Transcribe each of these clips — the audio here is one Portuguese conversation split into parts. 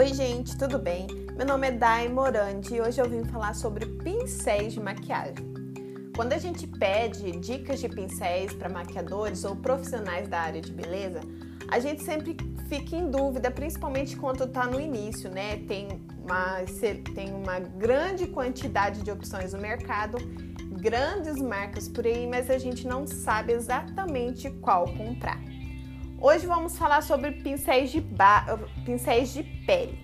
Oi, gente, tudo bem? Meu nome é Dai Morandi e hoje eu vim falar sobre pincéis de maquiagem. Quando a gente pede dicas de pincéis para maquiadores ou profissionais da área de beleza, a gente sempre fica em dúvida, principalmente quando está no início, né? Tem uma, tem uma grande quantidade de opções no mercado, grandes marcas por aí, mas a gente não sabe exatamente qual comprar. Hoje vamos falar sobre pincéis de, pincéis de pele.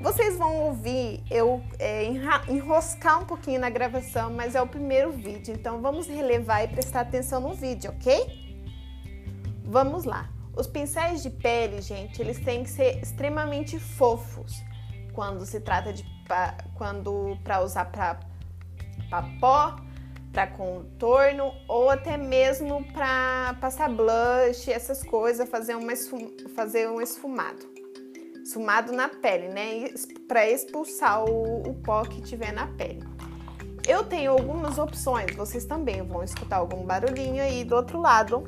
Vocês vão ouvir eu é, enroscar um pouquinho na gravação, mas é o primeiro vídeo, então vamos relevar e prestar atenção no vídeo, ok? Vamos lá. Os pincéis de pele, gente, eles têm que ser extremamente fofos quando se trata de quando para usar para pó, para contorno ou até mesmo para passar blush, essas coisas, fazer, uma fazer um esfumado esfumado na pele, né? Para expulsar o, o pó que tiver na pele. Eu tenho algumas opções, vocês também vão escutar algum barulhinho aí do outro lado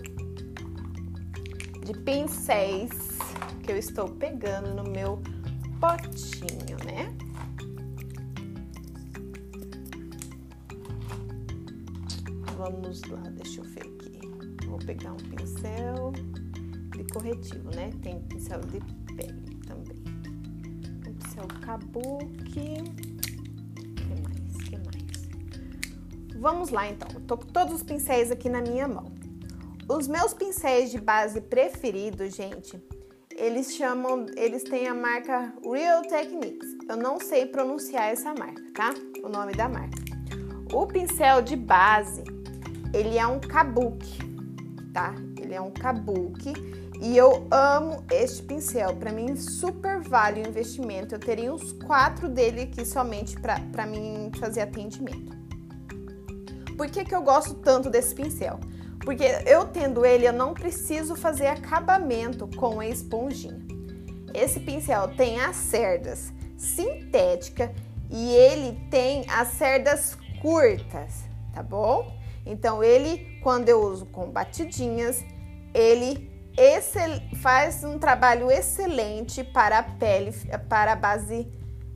de pincéis que eu estou pegando no meu potinho, né? Vamos lá, deixa eu ver aqui. Vou pegar um pincel de corretivo, né? Tem pincel de pele é o kabuki. que mais? que mais? Vamos lá então. Eu tô com todos os pincéis aqui na minha mão. Os meus pincéis de base preferidos, gente, eles chamam, eles têm a marca Real Techniques. Eu não sei pronunciar essa marca, tá? O nome da marca. O pincel de base, ele é um kabuki, tá? Ele é um kabuki e eu amo este pincel, para mim super vale o investimento. Eu teria uns quatro dele aqui somente para mim fazer atendimento. Por que, que eu gosto tanto desse pincel? Porque eu tendo ele, eu não preciso fazer acabamento com a esponjinha. Esse pincel tem as cerdas sintética e ele tem as cerdas curtas, tá bom? Então ele, quando eu uso com batidinhas, ele faz um trabalho excelente para a pele, para a base,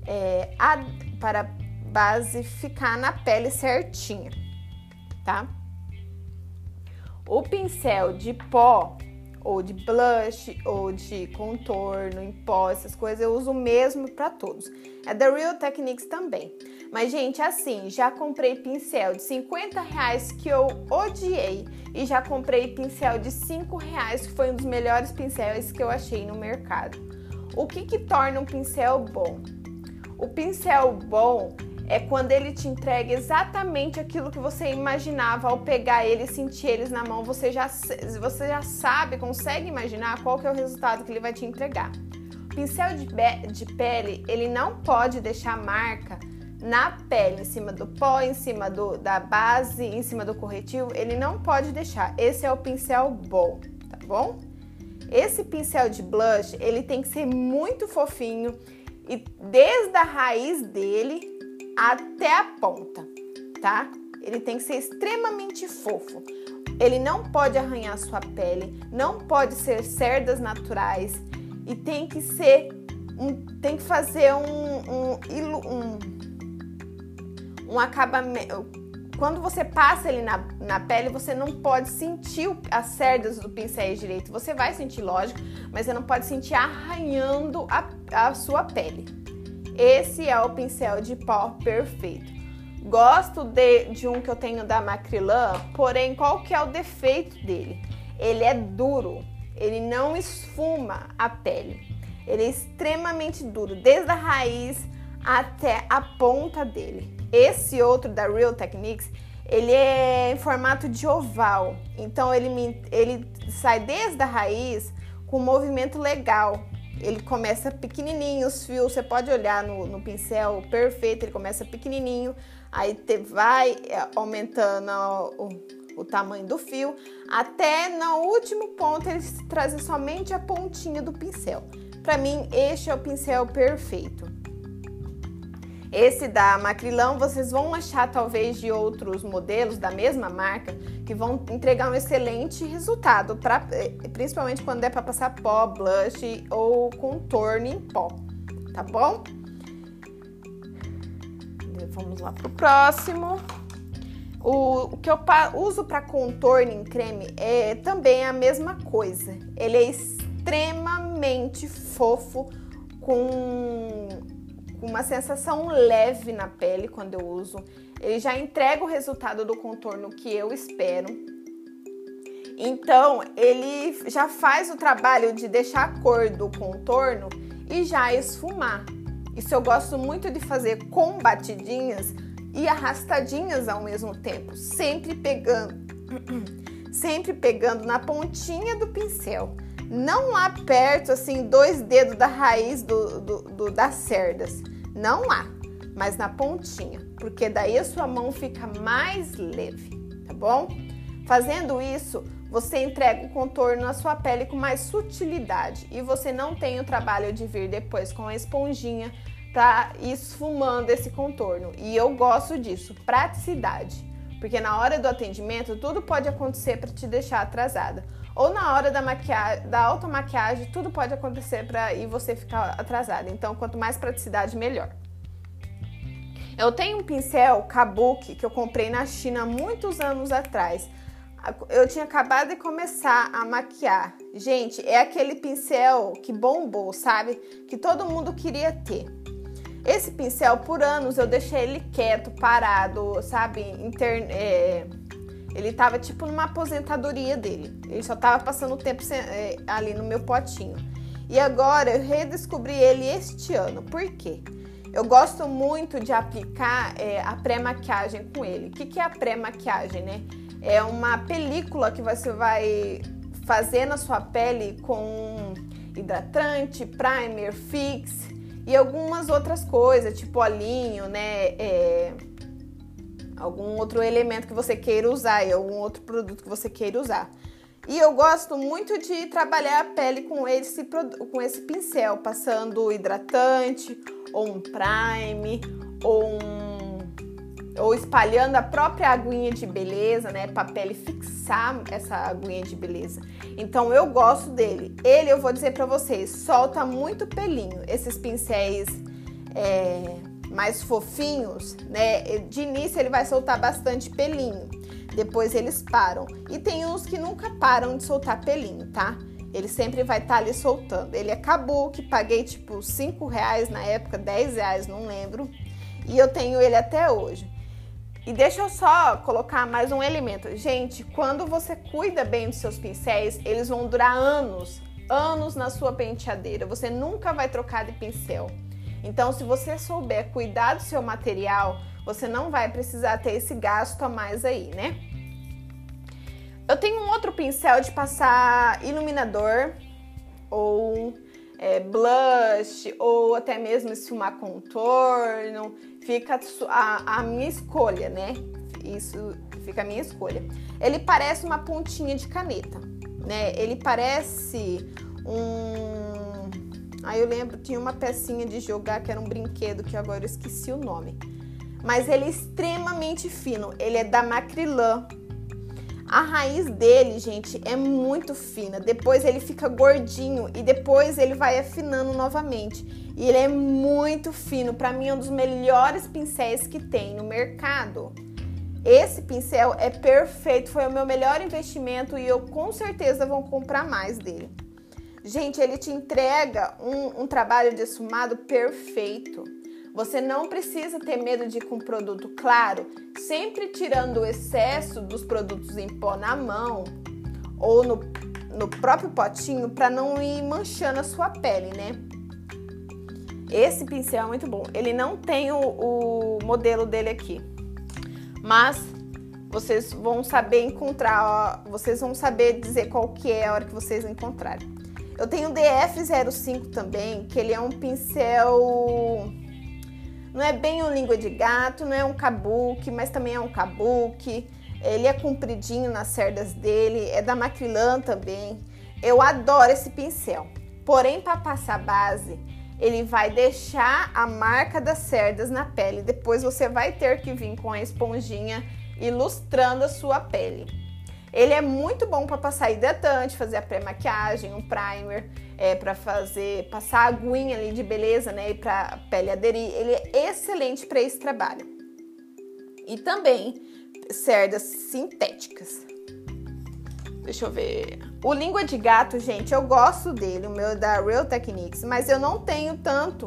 é, a, para base ficar na pele certinha, tá? O pincel de pó ou de blush ou de contorno em pó, essas coisas eu uso mesmo para todos. É da Real Techniques também. Mas, gente, assim, já comprei pincel de 50 reais que eu odiei e já comprei pincel de 5 reais que foi um dos melhores pincéis que eu achei no mercado. O que, que torna um pincel bom? O pincel bom é quando ele te entrega exatamente aquilo que você imaginava ao pegar ele sentir eles na mão. Você já, você já sabe, consegue imaginar qual que é o resultado que ele vai te entregar. O pincel de, de pele, ele não pode deixar marca na pele, em cima do pó, em cima do, da base, em cima do corretivo, ele não pode deixar. Esse é o pincel bom, tá bom? Esse pincel de blush, ele tem que ser muito fofinho e desde a raiz dele até a ponta, tá? Ele tem que ser extremamente fofo. Ele não pode arranhar sua pele, não pode ser cerdas naturais e tem que ser um, tem que fazer um, um, um um acabamento. Quando você passa ele na, na pele, você não pode sentir as cerdas do pincel direito. Você vai sentir, lógico, mas você não pode sentir arranhando a, a sua pele. Esse é o pincel de pó perfeito. Gosto de, de um que eu tenho da Macrylan, porém, qual que é o defeito dele? Ele é duro, ele não esfuma a pele. Ele é extremamente duro, desde a raiz até a ponta dele. Esse outro da Real Techniques, ele é em formato de oval. Então ele, me, ele sai desde a raiz com um movimento legal. Ele começa pequenininho, os fios, você pode olhar no, no pincel perfeito, ele começa pequenininho, aí te, vai é, aumentando o, o tamanho do fio, até no último ponto ele traz somente a pontinha do pincel. Para mim, este é o pincel perfeito. Esse da Macrilão vocês vão achar talvez de outros modelos da mesma marca que vão entregar um excelente resultado, pra, eh, principalmente quando é para passar pó, blush ou contorno em pó, tá bom? Vamos lá pro próximo. O, o que eu uso para contorno em creme é também a mesma coisa. Ele é extremamente fofo, com, uma sensação leve na pele quando eu uso. Ele já entrega o resultado do contorno que eu espero. Então, ele já faz o trabalho de deixar a cor do contorno e já esfumar. Isso eu gosto muito de fazer com batidinhas e arrastadinhas ao mesmo tempo, sempre pegando, sempre pegando na pontinha do pincel. Não lá perto, assim, dois dedos da raiz do, do, do, das cerdas. Não lá, mas na pontinha, porque daí a sua mão fica mais leve, tá bom? Fazendo isso, você entrega o contorno na sua pele com mais sutilidade e você não tem o trabalho de vir depois com a esponjinha tá esfumando esse contorno. E eu gosto disso, praticidade. Porque na hora do atendimento tudo pode acontecer para te deixar atrasada. Ou na hora da maquiagem, da automaquiagem, tudo pode acontecer para e você ficar atrasada. Então, quanto mais praticidade, melhor. Eu tenho um pincel Kabuki que eu comprei na China muitos anos atrás. Eu tinha acabado de começar a maquiar. Gente, é aquele pincel que bombou, sabe? Que todo mundo queria ter. Esse pincel, por anos, eu deixei ele quieto, parado, sabe? Inter... É... Ele tava tipo numa aposentadoria dele. Ele só tava passando o tempo é, ali no meu potinho. E agora eu redescobri ele este ano. Por quê? Eu gosto muito de aplicar é, a pré-maquiagem com ele. O que, que é a pré-maquiagem, né? É uma película que você vai fazer na sua pele com hidratante, primer, fix e algumas outras coisas, tipo olhinho, né? É, algum outro elemento que você queira usar e algum outro produto que você queira usar. E eu gosto muito de trabalhar a pele com esse, com esse pincel, passando hidratante, ou um prime, ou um ou espalhando a própria aguinha de beleza, né, para a pele fixar essa aguinha de beleza. Então eu gosto dele. Ele, eu vou dizer para vocês, solta muito pelinho. Esses pincéis é, mais fofinhos, né, de início ele vai soltar bastante pelinho. Depois eles param. E tem uns que nunca param de soltar pelinho, tá? Ele sempre vai estar tá ali soltando. Ele acabou que paguei tipo 5 reais na época, 10 reais, não lembro. E eu tenho ele até hoje. E deixa eu só colocar mais um elemento. Gente, quando você cuida bem dos seus pincéis, eles vão durar anos, anos na sua penteadeira. Você nunca vai trocar de pincel. Então, se você souber cuidar do seu material, você não vai precisar ter esse gasto a mais aí, né? Eu tenho um outro pincel de passar iluminador ou é, blush ou até mesmo esfumar contorno fica a, a minha escolha, né? Isso fica a minha escolha. Ele parece uma pontinha de caneta, né? Ele parece um. Aí eu lembro, tinha uma pecinha de jogar que era um brinquedo que agora eu esqueci o nome. Mas ele é extremamente fino. Ele é da Macrylan. A raiz dele, gente, é muito fina. Depois ele fica gordinho e depois ele vai afinando novamente. E ele é muito fino, para mim é um dos melhores pincéis que tem no mercado. Esse pincel é perfeito, foi o meu melhor investimento e eu com certeza vou comprar mais dele. Gente, ele te entrega um, um trabalho de esfumado perfeito. Você não precisa ter medo de ir com produto claro, sempre tirando o excesso dos produtos em pó na mão ou no, no próprio potinho para não ir manchando a sua pele, né? Esse pincel é muito bom. Ele não tem o, o modelo dele aqui, mas vocês vão saber encontrar, ó, vocês vão saber dizer qual que é a hora que vocês encontrarem. Eu tenho o DF05 também, que ele é um pincel não é bem um língua de gato, não é um kabuki, mas também é um kabuki. Ele é compridinho nas cerdas dele, é da Macrylan também. Eu adoro esse pincel. Porém, para passar base, ele vai deixar a marca das cerdas na pele. Depois você vai ter que vir com a esponjinha ilustrando a sua pele. Ele é muito bom para passar hidratante, fazer a pré-maquiagem, um primer, é, para fazer passar a aguinha ali de beleza, né, e para pele aderir. Ele é excelente para esse trabalho. E também cerdas sintéticas. Deixa eu ver. O língua de gato, gente, eu gosto dele, o meu é da Real Techniques, mas eu não tenho tanto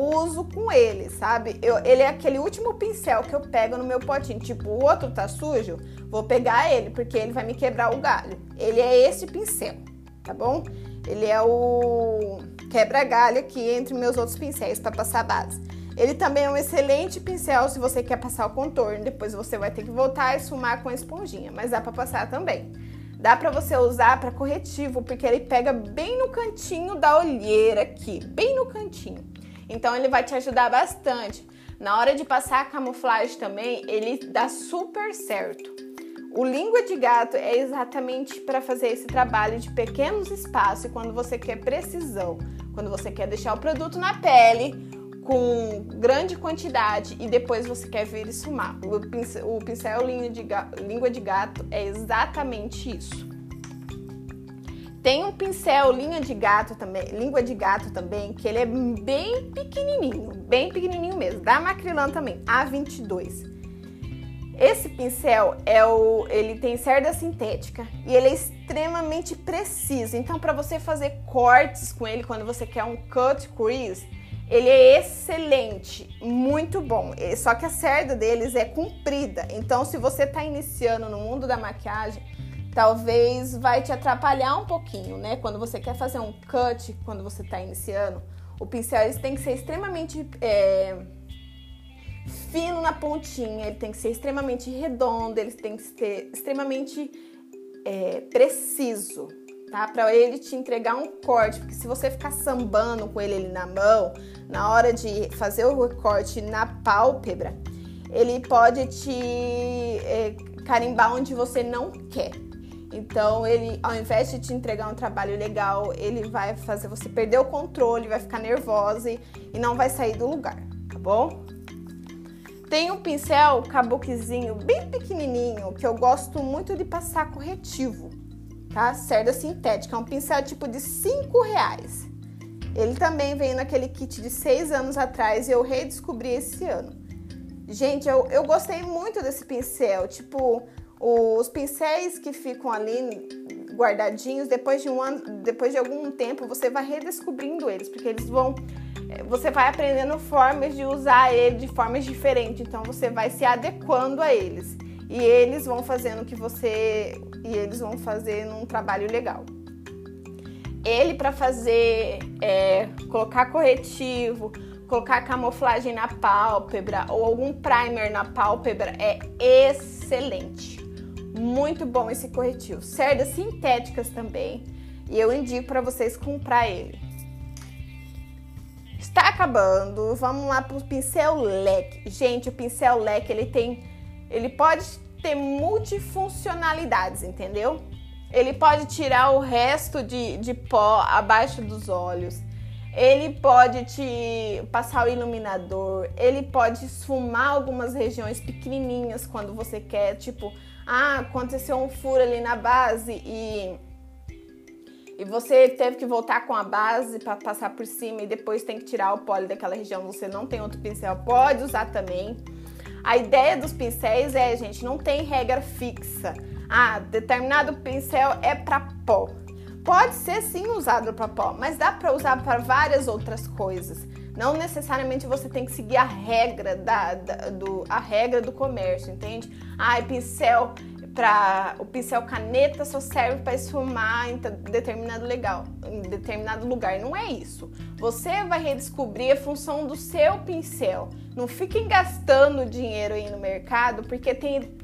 uso com ele, sabe? Eu, ele é aquele último pincel que eu pego no meu potinho. Tipo, o outro tá sujo, vou pegar ele, porque ele vai me quebrar o galho. Ele é esse pincel, tá bom? Ele é o quebra-galho aqui entre meus outros pincéis para passar base. Ele também é um excelente pincel se você quer passar o contorno. Depois você vai ter que voltar e esfumar com a esponjinha, mas dá para passar também. Dá para você usar para corretivo, porque ele pega bem no cantinho da olheira aqui, bem no cantinho. Então ele vai te ajudar bastante. Na hora de passar a camuflagem também, ele dá super certo. O língua de gato é exatamente para fazer esse trabalho de pequenos espaços quando você quer precisão, quando você quer deixar o produto na pele com grande quantidade e depois você quer ver ele sumar. O pincel, o pincel língua de gato é exatamente isso. Tem um pincel linha de gato também, língua de gato também, que ele é bem pequenininho, bem pequenininho mesmo, da Macrilan também, A22. Esse pincel é o, ele tem cerda sintética e ele é extremamente preciso. Então, para você fazer cortes com ele quando você quer um cut crease, ele é excelente, muito bom. Só que a cerda deles é comprida. Então, se você está iniciando no mundo da maquiagem, talvez vai te atrapalhar um pouquinho, né? Quando você quer fazer um cut, quando você está iniciando, o pincel eles tem que ser extremamente é, fino na pontinha, ele tem que ser extremamente redondo, ele tem que ser extremamente é, preciso tá? Para ele te entregar um corte, porque se você ficar sambando com ele ali na mão, na hora de fazer o recorte na pálpebra, ele pode te é, carimbar onde você não quer. Então, ele, ao invés de te entregar um trabalho legal, ele vai fazer você perder o controle, vai ficar nervosa e, não vai sair do lugar, tá bom? Tem um pincel kabukizinho bem pequenininho que eu gosto muito de passar corretivo tá? Cerda sintética, é um pincel tipo de 5 reais. Ele também veio naquele kit de 6 anos atrás e eu redescobri esse ano. Gente, eu, eu gostei muito desse pincel. Tipo, os pincéis que ficam ali guardadinhos, depois de um ano, depois de algum tempo, você vai redescobrindo eles, porque eles vão. Eh, você vai aprendendo formas de usar ele de formas diferentes, então você vai se adequando a eles e eles vão fazendo que você e eles vão fazer um trabalho legal. Ele para fazer é, colocar corretivo, colocar camuflagem na pálpebra ou algum primer na pálpebra é excelente. Muito bom esse corretivo. Cerdas sintéticas também. E eu indico para vocês comprar ele. Está acabando. Vamos lá para o pincel leque. Gente, o pincel leque ele tem ele pode ter multifuncionalidades, entendeu? Ele pode tirar o resto de, de pó abaixo dos olhos. Ele pode te passar o iluminador. Ele pode esfumar algumas regiões pequenininhas quando você quer. Tipo, ah, aconteceu um furo ali na base e e você teve que voltar com a base para passar por cima e depois tem que tirar o pó daquela região, você não tem outro pincel, pode usar também. A ideia dos pincéis é, gente, não tem regra fixa. Ah, determinado pincel é para pó. Pode ser sim usado para pó, mas dá para usar para várias outras coisas. Não necessariamente você tem que seguir a regra da, da do, a regra do comércio, entende? Ah, pincel para o pincel caneta só serve para esfumar em determinado legal, em determinado lugar. Não é isso. Você vai redescobrir a função do seu pincel. Não fiquem gastando dinheiro aí no mercado, porque tem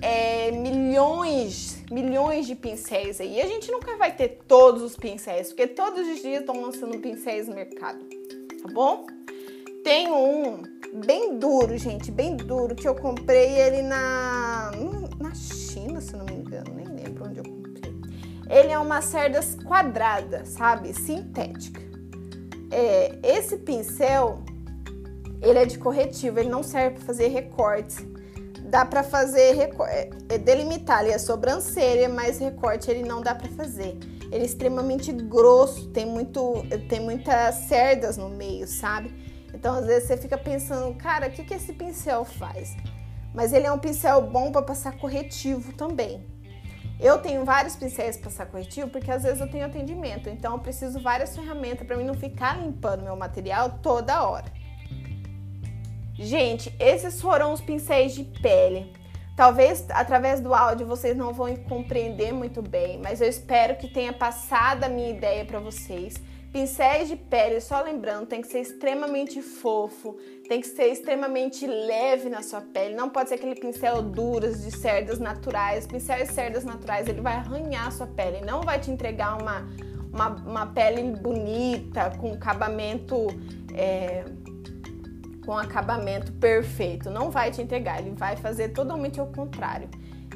é, milhões, milhões de pincéis aí. E a gente nunca vai ter todos os pincéis, porque todos os dias estão lançando pincéis no mercado, tá bom? Tem um bem duro, gente, bem duro, que eu comprei ele na, na China, se não me engano, nem lembro onde eu comprei. Ele é uma cerdas quadrada, sabe? Sintética. É, esse pincel, ele é de corretivo, ele não serve para fazer recortes dá para fazer é, é, delimitar ali a sobrancelha, mas recorte ele não dá para fazer. Ele é extremamente grosso, tem muito tem muitas cerdas no meio, sabe? Então às vezes você fica pensando, cara, o que que esse pincel faz? Mas ele é um pincel bom para passar corretivo também. Eu tenho vários pincéis para passar corretivo porque às vezes eu tenho atendimento, então eu preciso várias ferramentas para mim não ficar limpando meu material toda hora. Gente, esses foram os pincéis de pele. Talvez através do áudio vocês não vão compreender muito bem, mas eu espero que tenha passado a minha ideia para vocês. Pincéis de pele, só lembrando, tem que ser extremamente fofo, tem que ser extremamente leve na sua pele. Não pode ser aquele pincel duros de cerdas naturais. Pincel de cerdas naturais, ele vai arranhar a sua pele, não vai te entregar uma, uma, uma pele bonita, com acabamento. É, com acabamento perfeito. Não vai te entregar, ele vai fazer totalmente o contrário.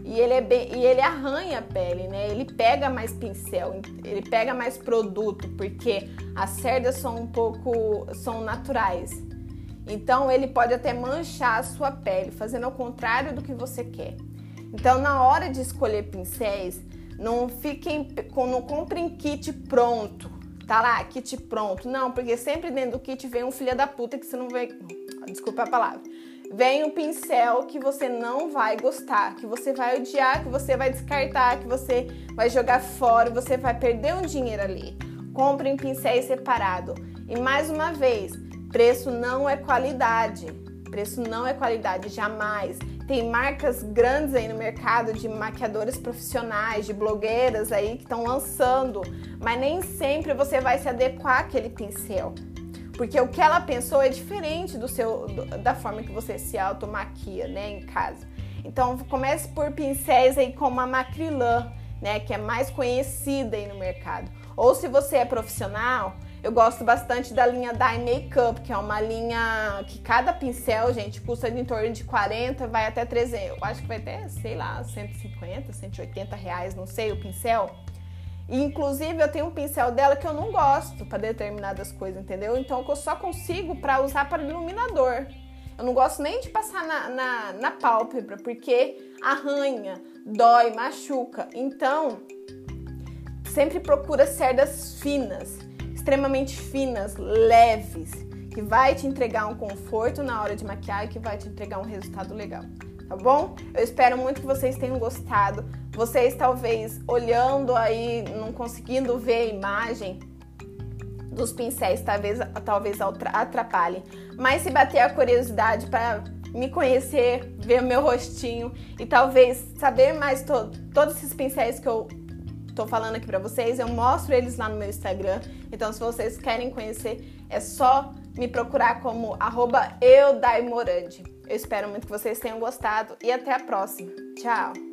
E ele, é bem, e ele arranha a pele, né? Ele pega mais pincel, ele pega mais produto, porque as cerdas são um pouco são naturais. Então ele pode até manchar a sua pele, fazendo ao contrário do que você quer. Então na hora de escolher pincéis, não fiquem, não comprem kit pronto. Tá lá, kit pronto. Não, porque sempre dentro do kit vem um filho da puta que você não vai, desculpa a palavra vem um pincel que você não vai gostar, que você vai odiar, que você vai descartar, que você vai jogar fora, você vai perder um dinheiro ali. Compre em pincéis separado. E mais uma vez, preço não é qualidade. Preço não é qualidade, jamais. Tem marcas grandes aí no mercado de maquiadores profissionais, de blogueiras aí que estão lançando, mas nem sempre você vai se adequar àquele pincel. Porque o que ela pensou é diferente do seu da forma que você se automaquia, né, em casa. Então, comece por pincéis aí como a Macrylan, né, que é mais conhecida aí no mercado. Ou se você é profissional, eu gosto bastante da linha Dye Makeup, que é uma linha que cada pincel, gente, custa em torno de 40, vai até 300. Eu acho que vai até, sei lá, 150, 180 reais, não sei, o pincel. E, inclusive, eu tenho um pincel dela que eu não gosto para determinadas coisas, entendeu? Então, eu só consigo para usar para iluminador. Eu não gosto nem de passar na, na, na pálpebra, porque arranha, dói, machuca. Então, sempre procura cerdas finas, extremamente finas, leves, que vai te entregar um conforto na hora de maquiar e que vai te entregar um resultado legal tá bom? Eu espero muito que vocês tenham gostado. Vocês talvez olhando aí, não conseguindo ver a imagem dos pincéis, talvez, talvez atrapalhe. Mas se bater a curiosidade para me conhecer, ver o meu rostinho e talvez saber mais to todos esses pincéis que eu tô falando aqui para vocês, eu mostro eles lá no meu Instagram. Então, se vocês querem conhecer, é só me procurar como arroba. Eu espero muito que vocês tenham gostado e até a próxima. Tchau!